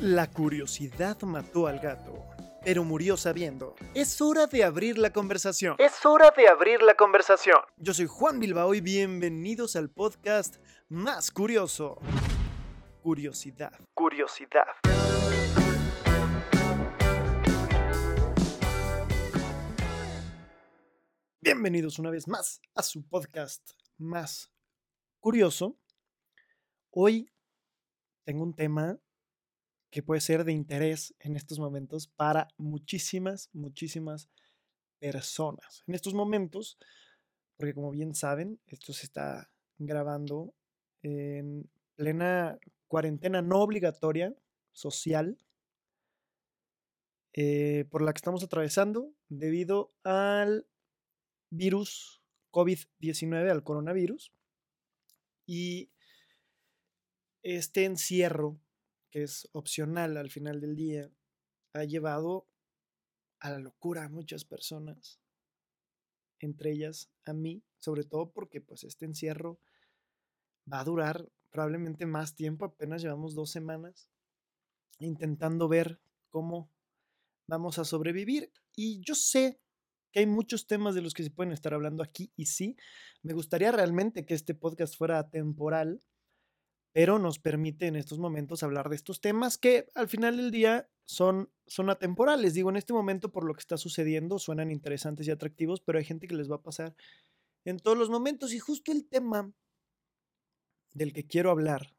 La curiosidad mató al gato, pero murió sabiendo. Es hora de abrir la conversación. Es hora de abrir la conversación. Yo soy Juan Bilbao y bienvenidos al podcast más curioso. Curiosidad. Curiosidad. Bienvenidos una vez más a su podcast más curioso. Hoy tengo un tema que puede ser de interés en estos momentos para muchísimas, muchísimas personas. En estos momentos, porque como bien saben, esto se está grabando en plena cuarentena no obligatoria social eh, por la que estamos atravesando debido al virus COVID-19, al coronavirus. Y este encierro que es opcional al final del día, ha llevado a la locura a muchas personas, entre ellas a mí, sobre todo porque pues este encierro va a durar probablemente más tiempo, apenas llevamos dos semanas intentando ver cómo vamos a sobrevivir. Y yo sé que hay muchos temas de los que se pueden estar hablando aquí y sí, me gustaría realmente que este podcast fuera temporal pero nos permite en estos momentos hablar de estos temas que al final del día son, son atemporales. Digo, en este momento por lo que está sucediendo suenan interesantes y atractivos, pero hay gente que les va a pasar en todos los momentos. Y justo el tema del que quiero hablar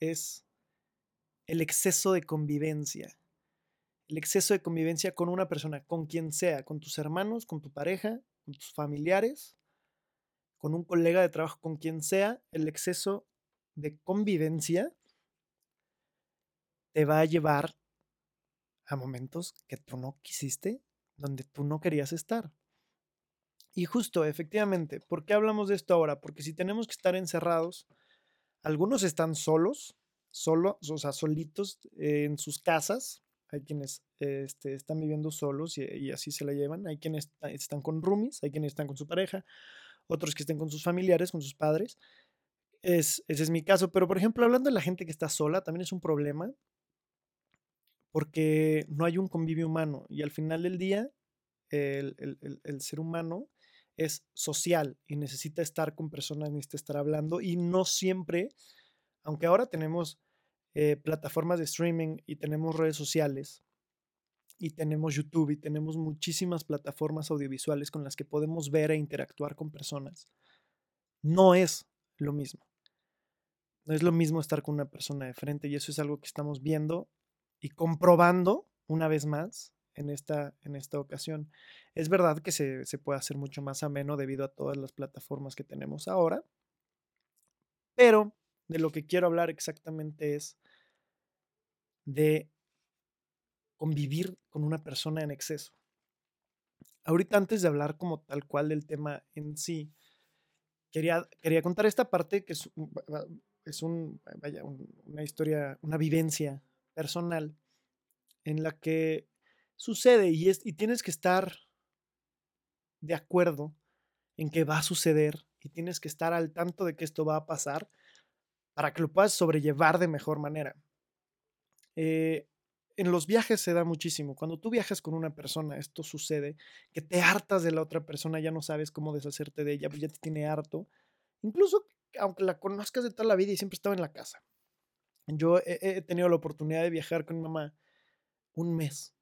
es el exceso de convivencia. El exceso de convivencia con una persona, con quien sea, con tus hermanos, con tu pareja, con tus familiares, con un colega de trabajo, con quien sea, el exceso de convivencia te va a llevar a momentos que tú no quisiste, donde tú no querías estar. Y justo, efectivamente, ¿por qué hablamos de esto ahora? Porque si tenemos que estar encerrados, algunos están solos, solos, o sea, solitos en sus casas. Hay quienes este, están viviendo solos y, así se la llevan. Hay quienes están con roomies, hay quienes están con su pareja, otros que estén con sus familiares, con sus padres ese es mi caso. Pero, por ejemplo, hablando de la gente que está sola, también es un problema porque no hay un convivio humano y al final del día el, ser humano es social y necesita estar con personas, necesita estar hablando y no siempre, aunque ahora tenemos eh, plataformas de streaming y tenemos redes sociales y tenemos YouTube y tenemos muchísimas plataformas audiovisuales con las que podemos ver e interactuar con personas, no es lo mismo. No es lo mismo estar con una persona de frente y eso es algo que estamos viendo y comprobando una vez más en esta, en esta ocasión. Es verdad que se, se puede hacer mucho más ameno debido a todas las plataformas que tenemos ahora, pero de lo que quiero hablar exactamente es de convivir con una persona en exceso. Ahorita antes de hablar como tal cual del tema en sí, quería, quería contar esta parte que es, es un, vaya, una historia, una vivencia personal en la que sucede y, es, y tienes que estar de acuerdo en que va a suceder y tienes que estar al tanto de que esto va a pasar para que lo puedas sobrellevar de mejor manera. Eh, en los viajes se da muchísimo. Cuando tú viajas con una persona, esto sucede, que te hartas de la otra persona, ya no sabes cómo deshacerte de ella, pues ya te tiene harto. Incluso aunque la conozcas de toda la vida y siempre estaba en la casa. Yo he, tenido la oportunidad de viajar con mamá un mes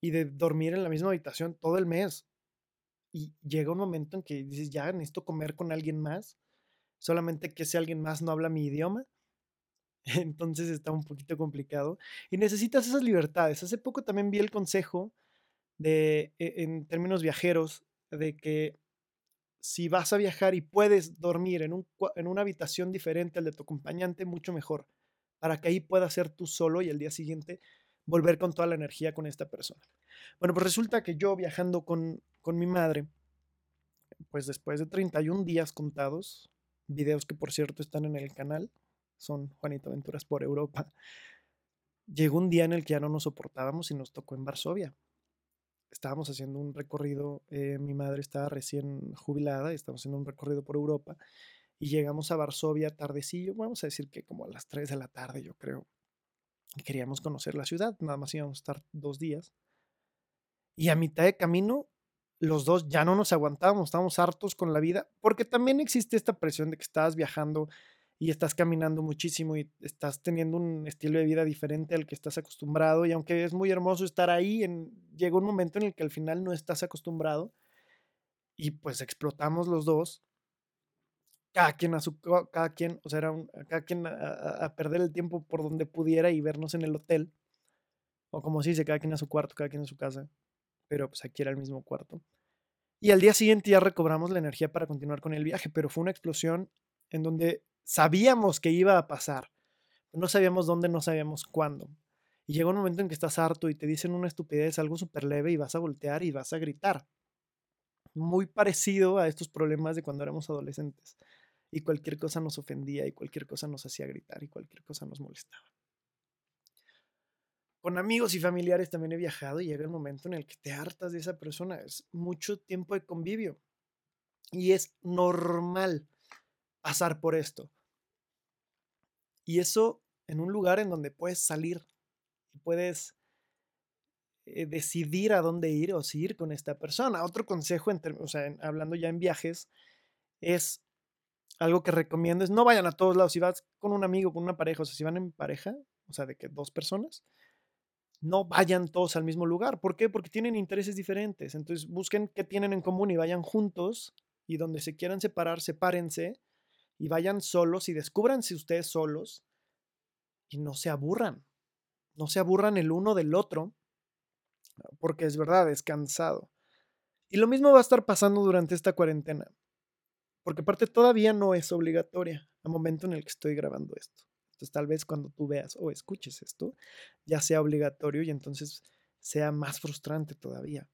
y de dormir en la misma habitación todo el mes. Y llega un momento en que dices, ya necesito comer con alguien más, solamente que ese alguien más no habla mi idioma. Entonces está un poquito complicado. Y necesitas esas libertades. Hace poco también vi el consejo de, e, en términos viajeros, de que si vas a viajar y puedes dormir en, un, en una habitación diferente al de tu acompañante, mucho mejor, para que ahí puedas ser tú solo y al día siguiente volver con toda la energía con esta persona. Bueno, pues resulta que yo viajando con, con mi madre, pues después de 31 días contados, videos que por cierto están en el canal, son Juanito Aventuras por Europa, llegó un día en el que ya no nos soportábamos y nos tocó en Varsovia estábamos haciendo un recorrido, eh, mi madre estaba recién jubilada, y estábamos haciendo un recorrido por Europa y llegamos a Varsovia tardecillo, vamos a decir que como a las 3 de la tarde, yo creo. queríamos conocer la ciudad, nada más íbamos a estar dos días. Y a mitad de camino, los dos ya no nos aguantábamos, estábamos hartos con la vida, porque también existe esta presión de que estás viajando y estás caminando muchísimo y estás teniendo un estilo de vida diferente al que estás acostumbrado y aunque es muy hermoso estar ahí, en, llega un momento en el que al final no estás acostumbrado y pues explotamos los dos cada quien a su, cada quien, o sea, era un, cada quien a, perder el tiempo por donde pudiera y vernos en el hotel. O como se dice, cada quien a su cuarto, cada quien a su casa. Pero pues aquí era el mismo cuarto. Y al día siguiente ya recobramos la energía para continuar con el viaje, pero fue una explosión en donde sabíamos que iba a pasar. No sabíamos dónde, no sabíamos cuándo. Y llega un momento en que estás harto y te dicen una estupidez, algo súper leve, y vas a voltear y vas a gritar. Muy parecido a estos problemas de cuando éramos adolescentes y cualquier cosa nos ofendía y cualquier cosa nos hacía gritar y cualquier cosa nos molestaba. Con amigos y familiares también he viajado y llega el momento en el que te hartas de esa persona. Es mucho tiempo de convivio y es normal pasar por esto. Y eso en un lugar en donde puedes salir y puedes eh, decidir a dónde ir o si ir con esta persona. Otro consejo, sea, hablando ya en viajes, es algo que recomiendo es no vayan a todos lados. Si vas con un amigo, con una pareja, o sea, si van en pareja, o sea, de que dos personas, no vayan todos al mismo lugar. ¿Por qué? Porque tienen intereses diferentes. Entonces busquen qué tienen en común y vayan juntos y donde se quieran separar, sepárense y vayan solos y descúbranse ustedes solos y no se aburran. No se aburran el uno del otro porque es verdad, es cansado. Y lo mismo va a estar pasando durante esta cuarentena porque aparte todavía no es obligatoria al momento en el que estoy grabando esto. Entonces tal vez cuando tú veas o escuches esto, ya sea obligatorio y entonces sea más frustrante todavía.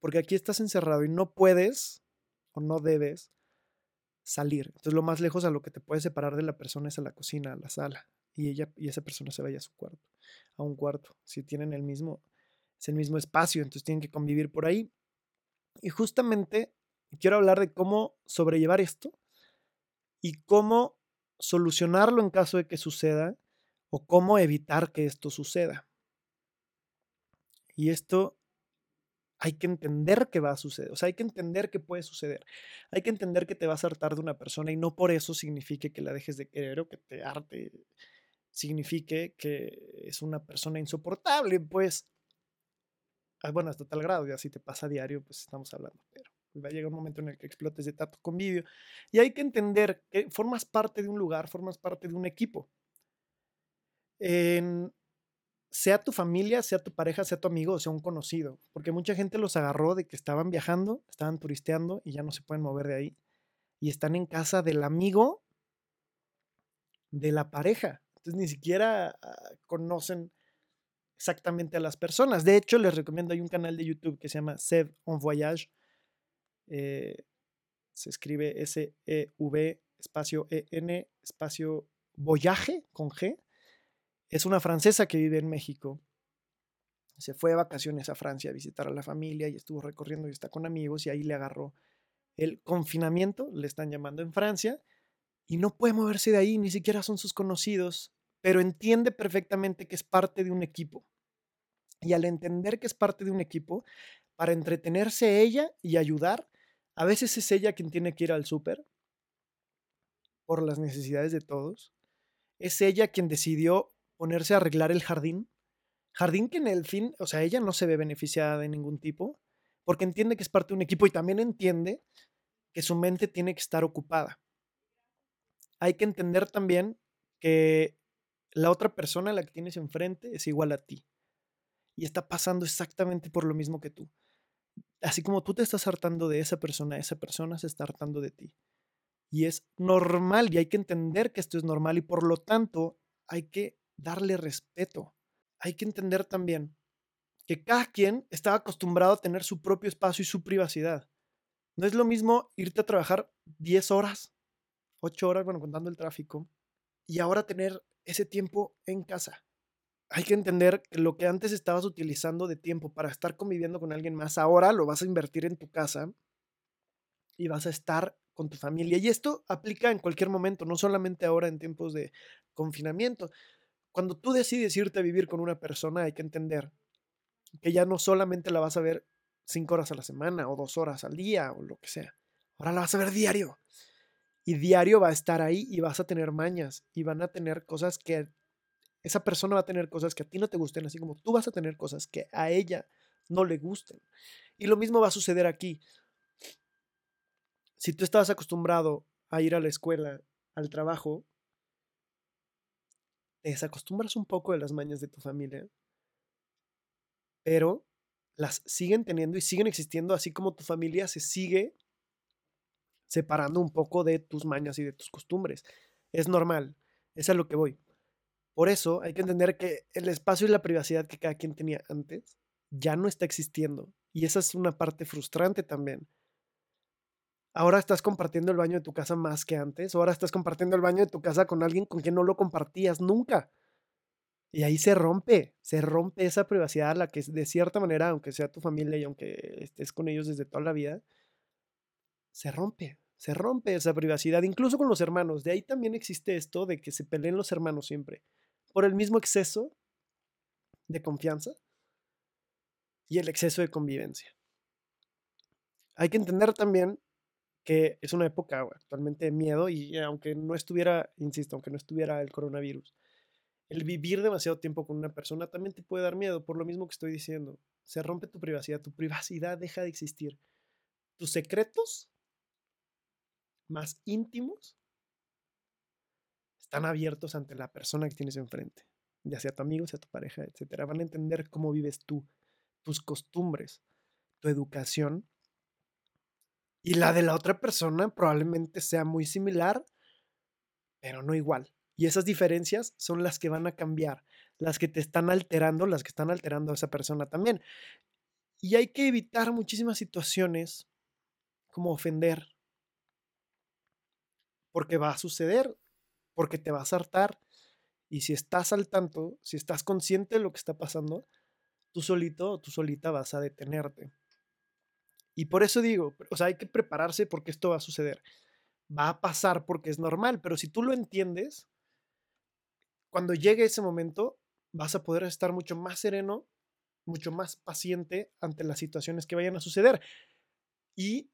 Porque aquí estás encerrado y no puedes o no debes salir. Entonces lo más lejos a lo que te puede separar de la persona es a la cocina, a la sala. Y ella y esa persona se vaya a su cuarto, a un cuarto. Si tienen el mismo, es el mismo espacio, entonces tienen que convivir por ahí. Y justamente quiero hablar de cómo sobrellevar esto y cómo solucionarlo en caso de que suceda o cómo evitar que esto suceda. Y esto hay que entender que va a suceder, o sea, hay que entender que puede suceder. Hay que entender que te vas a hartar de una persona y no por eso signifique que la dejes de querer o que te arte, signifique que es una persona insoportable, pues, ah, bueno, hasta tal grado, ya si te pasa a diario, pues estamos hablando, pero va a llegar un momento en el que explotes de tanto convivio. Y hay que entender que formas parte de un lugar, formas parte de un equipo. Sea tu familia, sea tu pareja, sea tu amigo, sea un conocido. Porque mucha gente los agarró de que estaban viajando, estaban turisteando y ya no se pueden mover de ahí. Y están en casa del amigo de la pareja. Entonces ni siquiera ah, conocen exactamente a las personas. De hecho, les recomiendo, hay un canal de YouTube que se llama Save on Voyage, eh, se escribe S-E-V espacio E-N espacio Voyage con G. Es una francesa que vive en México. Se fue de vacaciones a Francia a visitar a la familia y estuvo recorriendo y está con amigos y ahí le agarró el confinamiento, le están llamando en Francia, y no puede moverse de ahí, ni siquiera son sus conocidos, pero entiende perfectamente que es parte de un equipo. Y al entender que es parte de un equipo, para entretenerse ella y ayudar, a veces es ella quien tiene que ir al súper por las necesidades de todos. Es ella quien decidió ponerse a arreglar el jardín. Jardín que en el fin, o sea, ella no se ve beneficiada de ningún tipo, porque entiende que es parte de un equipo y también entiende que su mente tiene que estar ocupada. Hay que entender también que la otra persona, la que tienes enfrente, es igual a ti. Y está pasando exactamente por lo mismo que tú así como tú te estás hartando de esa persona, esa persona se está hartando de ti. Y es normal y hay que entender que esto es normal y por lo tanto hay que darle respeto. Hay que entender también que cada quien está acostumbrado a tener su propio espacio y su privacidad. No es lo mismo irte a trabajar 10 horas, 8 horas, bueno, contando el tráfico, y ahora tener ese tiempo en casa hay que entender que lo que antes estabas utilizando de tiempo para estar conviviendo con alguien más, ahora lo vas a invertir en tu casa y vas a estar con tu familia. Y esto aplica en cualquier momento, no solamente ahora en tiempos de confinamiento. Cuando tú decides irte a vivir con una persona, hay que entender que ya no solamente la vas a ver cinco horas a la semana o dos horas al día o lo que sea. Ahora la vas a ver diario. Y diario va a estar ahí y vas a tener mañas y van a tener cosas que esa persona va a tener cosas que a ti no te gusten, así como tú vas a tener cosas que a ella no le gusten. Y lo mismo va a suceder aquí. Si tú estabas acostumbrado a ir a la escuela, al trabajo, te desacostumbras un poco de las mañas de tu familia, pero las siguen teniendo y siguen existiendo, así como tu familia se sigue separando un poco de tus mañas y de tus costumbres. Es normal, es a lo que voy. Por eso hay que entender que el espacio y la privacidad que cada quien tenía antes ya no está existiendo. Y esa es una parte frustrante también. Ahora estás compartiendo el baño de tu casa más que antes. Ahora estás compartiendo el baño de tu casa con alguien con quien no lo compartías nunca. Y ahí se rompe, se rompe esa privacidad, la que de cierta manera, aunque sea tu familia y aunque estés con ellos desde toda la vida, se rompe, se rompe esa privacidad, incluso con los hermanos. De ahí también existe esto de que se peleen los hermanos siempre, por el mismo exceso de confianza y el exceso de convivencia. Hay que entender también que es una época actualmente de miedo y aunque no estuviera, insisto, aunque no estuviera el coronavirus, el vivir demasiado tiempo con una persona también te puede dar miedo, por lo mismo que estoy diciendo. Se rompe tu privacidad, tu privacidad deja de existir. Tus secretos más íntimos están abiertos ante la persona que tienes enfrente, ya sea tu amigo, sea tu pareja, etc. Van a entender cómo vives tú, tus costumbres, tu educación. Y la de la otra persona probablemente sea muy similar, pero no igual. Y esas diferencias son las que van a cambiar, las que te están alterando, las que están alterando a esa persona también. Y hay que evitar muchísimas situaciones como ofender, porque va a suceder, porque te vas a hartar. Y si estás al tanto, si estás consciente de lo que está pasando, tú solito o tú solita vas a detenerte. Y por eso digo, o sea, hay que prepararse porque esto va a suceder. Va a pasar porque es normal, pero si tú lo entiendes, cuando llegue ese momento, vas a poder estar mucho más sereno, mucho más paciente ante las situaciones que vayan a suceder. Y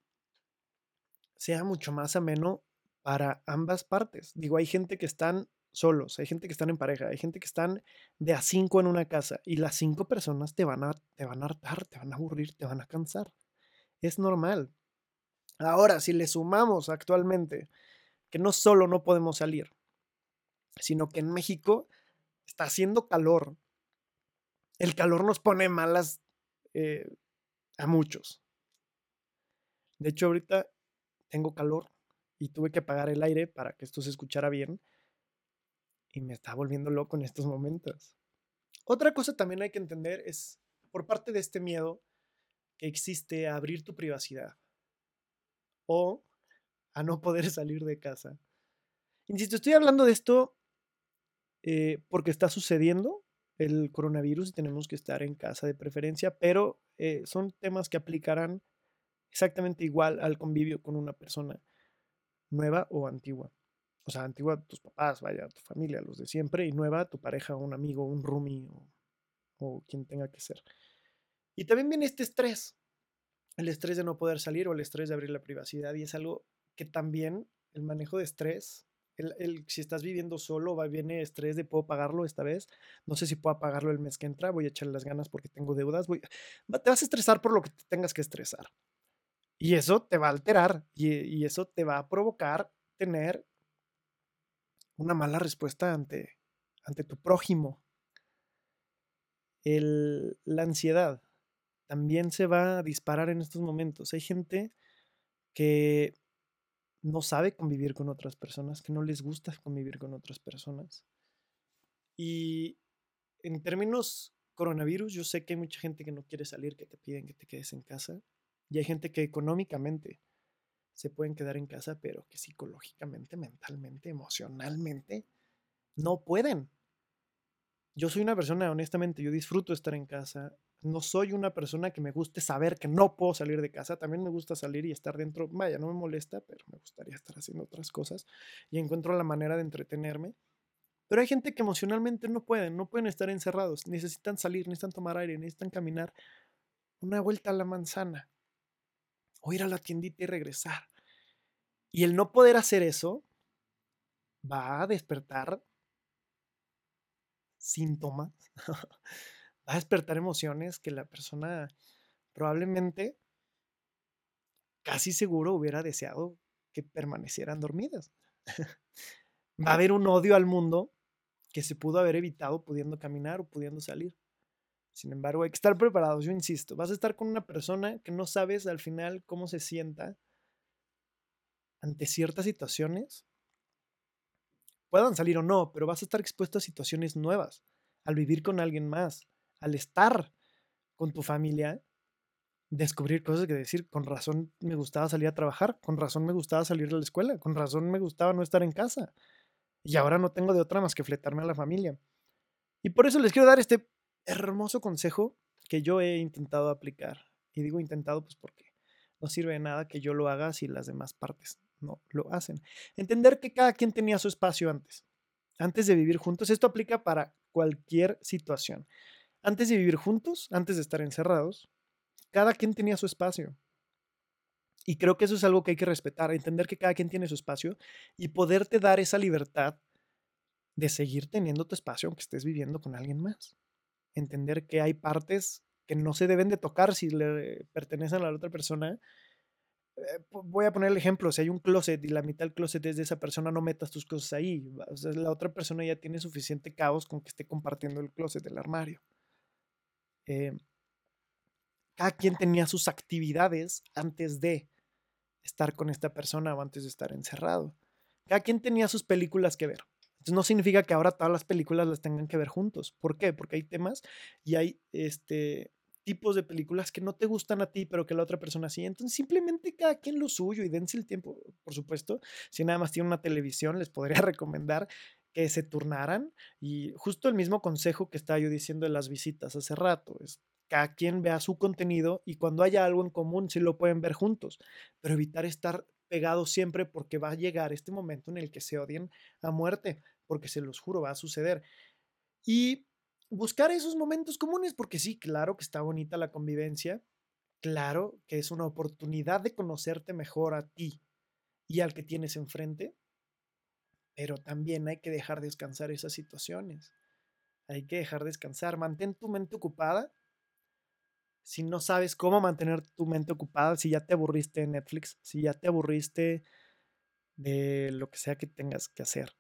sea mucho más ameno para ambas partes. Digo, hay gente que están solos, hay gente que están en pareja, hay gente que están de a cinco en una casa y las cinco personas te van a, te van a hartar, te van a aburrir, te van a cansar. Es normal. Ahora, si le sumamos actualmente que no solo no podemos salir, sino que en México está haciendo calor. El calor nos pone malas eh, a muchos. De hecho, ahorita tengo calor y tuve que apagar el aire para que esto se escuchara bien. Y me está volviendo loco en estos momentos. Otra cosa también hay que entender es, por parte de este miedo existe a abrir tu privacidad o a no poder salir de casa. Insisto, estoy hablando de esto eh, porque está sucediendo el coronavirus y tenemos que estar en casa de preferencia, pero eh, son temas que aplicarán exactamente igual al convivio con una persona nueva o antigua. O sea, antigua tus papás, vaya, tu familia, los de siempre, y nueva tu pareja, un amigo, un roomie o, o quien tenga que ser. Y también viene este estrés, el estrés de no poder salir o el estrés de abrir la privacidad, y es algo que también el manejo de estrés el, si estás viviendo solo, va, viene estrés de puedo pagarlo esta vez, no sé si puedo pagarlo el mes que entra, voy a echarle las ganas porque tengo deudas, voy, te vas a estresar por lo que te tengas que estresar. Y eso te va a alterar y, y eso te va a provocar tener una mala respuesta ante, ante tu prójimo. El, la ansiedad también se va a disparar en estos momentos. Hay gente que no sabe convivir con otras personas, que no les gusta convivir con otras personas. Y en términos coronavirus, yo sé que hay mucha gente que no quiere salir, que te piden que te quedes en casa. Y hay gente que económicamente se pueden quedar en casa, pero que psicológicamente, mentalmente, emocionalmente, no pueden. Yo soy una persona, honestamente, yo disfruto estar en casa, no soy una persona que me guste saber que no puedo salir de casa. También me gusta salir y estar dentro. Vaya, no me molesta, pero me gustaría estar haciendo otras cosas y encuentro la manera de entretenerme. Pero hay gente que emocionalmente no pueden, no pueden estar encerrados, necesitan salir, necesitan tomar aire, necesitan caminar una vuelta a la manzana o ir a la tiendita y regresar. Y el no poder hacer eso va a despertar síntomas, a despertar emociones que la persona probablemente casi seguro hubiera deseado que permanecieran dormidas. va a haber un odio al mundo que se pudo haber evitado pudiendo caminar o pudiendo salir. Sin embargo, hay que estar preparados, yo insisto, vas a estar con una persona que no sabes al final cómo se sienta ante ciertas situaciones, puedan salir o no, pero vas a estar expuesto a situaciones nuevas, al vivir con alguien más, al estar con tu familia, descubrir cosas que decir, con razón me gustaba salir a trabajar, con razón me gustaba salir de la escuela, con razón me gustaba no estar en casa. Y ahora no tengo de otra más que fletarme a la familia. Y por eso les quiero dar este hermoso consejo que yo he intentado aplicar. Y digo intentado pues porque no sirve de nada que yo lo haga si las demás partes no lo hacen. Entender que cada quien tenía su espacio antes. Antes de vivir juntos, esto aplica para cualquier situación. Antes de vivir juntos, antes de estar encerrados, cada quien tenía su espacio. Y creo que eso es algo que hay que respetar, entender que cada quien tiene su espacio y poderte dar esa libertad de seguir teniendo tu espacio aunque estés viviendo con alguien más. Entender que hay partes que no se deben de tocar si le pertenecen a la otra persona. Eh, voy a poner el ejemplo, si hay un closet y la mitad del closet es de esa persona, no metas tus cosas ahí. la otra persona ya tiene suficiente caos con que esté compartiendo el closet del armario. Eh, cada quien tenía sus actividades antes de estar con esta persona o antes de estar encerrado. Cada quien tenía sus películas que ver. Entonces no significa que ahora todas las películas las tengan que ver juntos. ¿Por qué? Porque hay temas y hay este, tipos de películas que no te gustan a ti, pero que la otra persona sí. Entonces simplemente cada quien lo suyo y dense el tiempo. Por supuesto, si nada más tiene una televisión, les podría recomendar que se turnaran. Y justo el mismo consejo que estaba yo diciendo de las visitas hace rato. Es cada quien vea su contenido y cuando haya algo en común sí lo pueden ver juntos, pero evitar estar pegados siempre porque va a llegar este momento en el que se odien a muerte, porque se los juro, va a suceder. Y buscar esos momentos comunes, porque sí, claro que está bonita la convivencia, claro que es una oportunidad de conocerte mejor a ti y al que tienes enfrente, pero también hay que dejar descansar esas situaciones. Hay que dejar descansar, mantén tu mente ocupada si no sabes cómo mantener tu mente ocupada, si ya te aburriste de Netflix, si ya te aburriste de lo que sea que tengas que hacer,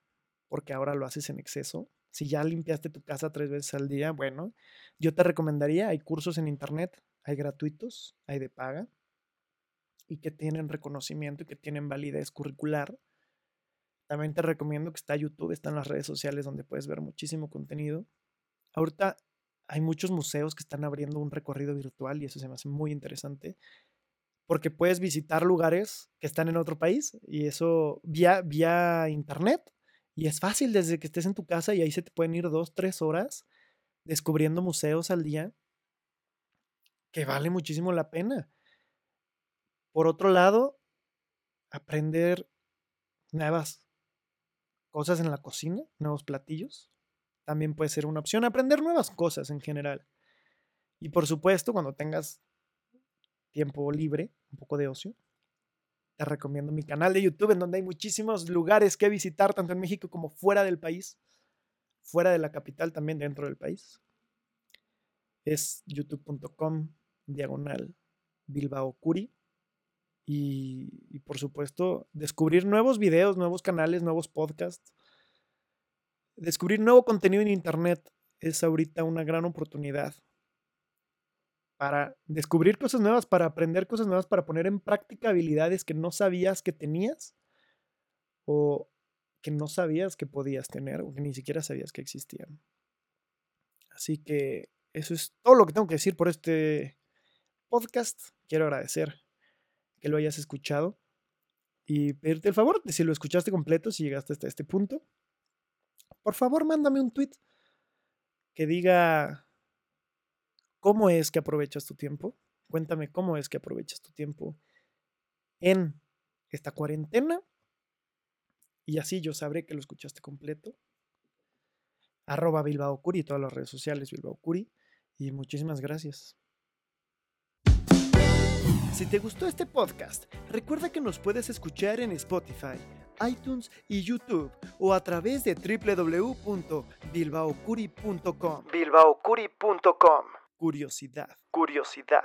porque ahora lo haces en exceso, si ya limpiaste tu casa tres veces al día, bueno, yo te recomendaría, hay cursos en internet, hay gratuitos, hay de paga, y que tienen reconocimiento y que tienen validez curricular. También te recomiendo que está YouTube, están las redes sociales donde puedes ver muchísimo contenido. Ahorita hay muchos museos que están abriendo un recorrido virtual y eso se me hace muy interesante porque puedes visitar lugares que están en otro país y eso vía, vía internet y es fácil desde que estés en tu casa y ahí se te pueden ir dos, tres horas descubriendo museos al día que vale muchísimo la pena. Por otro lado, aprender nuevas cosas en la cocina, nuevos platillos también puede ser una opción. Aprender nuevas cosas en general. Y por supuesto, cuando tengas tiempo libre, un poco de ocio, te recomiendo mi canal de YouTube en donde hay muchísimos lugares que visitar, tanto en México como fuera del país, fuera de la capital, también dentro del país. Es youtube.com diagonal Bilbao Curi. Y, por supuesto, descubrir nuevos videos, nuevos canales, nuevos podcasts descubrir nuevo contenido en Internet es ahorita una gran oportunidad para descubrir cosas nuevas, para aprender cosas nuevas, para poner en práctica habilidades que no sabías que tenías o que no sabías que podías tener o que ni siquiera sabías que existían. Así que eso es todo lo que tengo que decir por este podcast. Quiero agradecer que lo hayas escuchado y pedirte el favor de si lo escuchaste completo, si llegaste hasta este punto, por favor mándame un tweet que diga cómo es que aprovechas tu tiempo. Cuéntame cómo es que aprovechas tu tiempo en esta cuarentena. Y así yo sabré que lo escuchaste completo. arroba Bilbao Curi, todas las redes sociales Bilbao Curi. Y muchísimas gracias. Si te gustó este podcast, recuerda que nos puedes escuchar en Spotify, iTunes y YouTube o a través de www.bilbaocuri.com. bilbaocuri.com. Curiosidad. Curiosidad.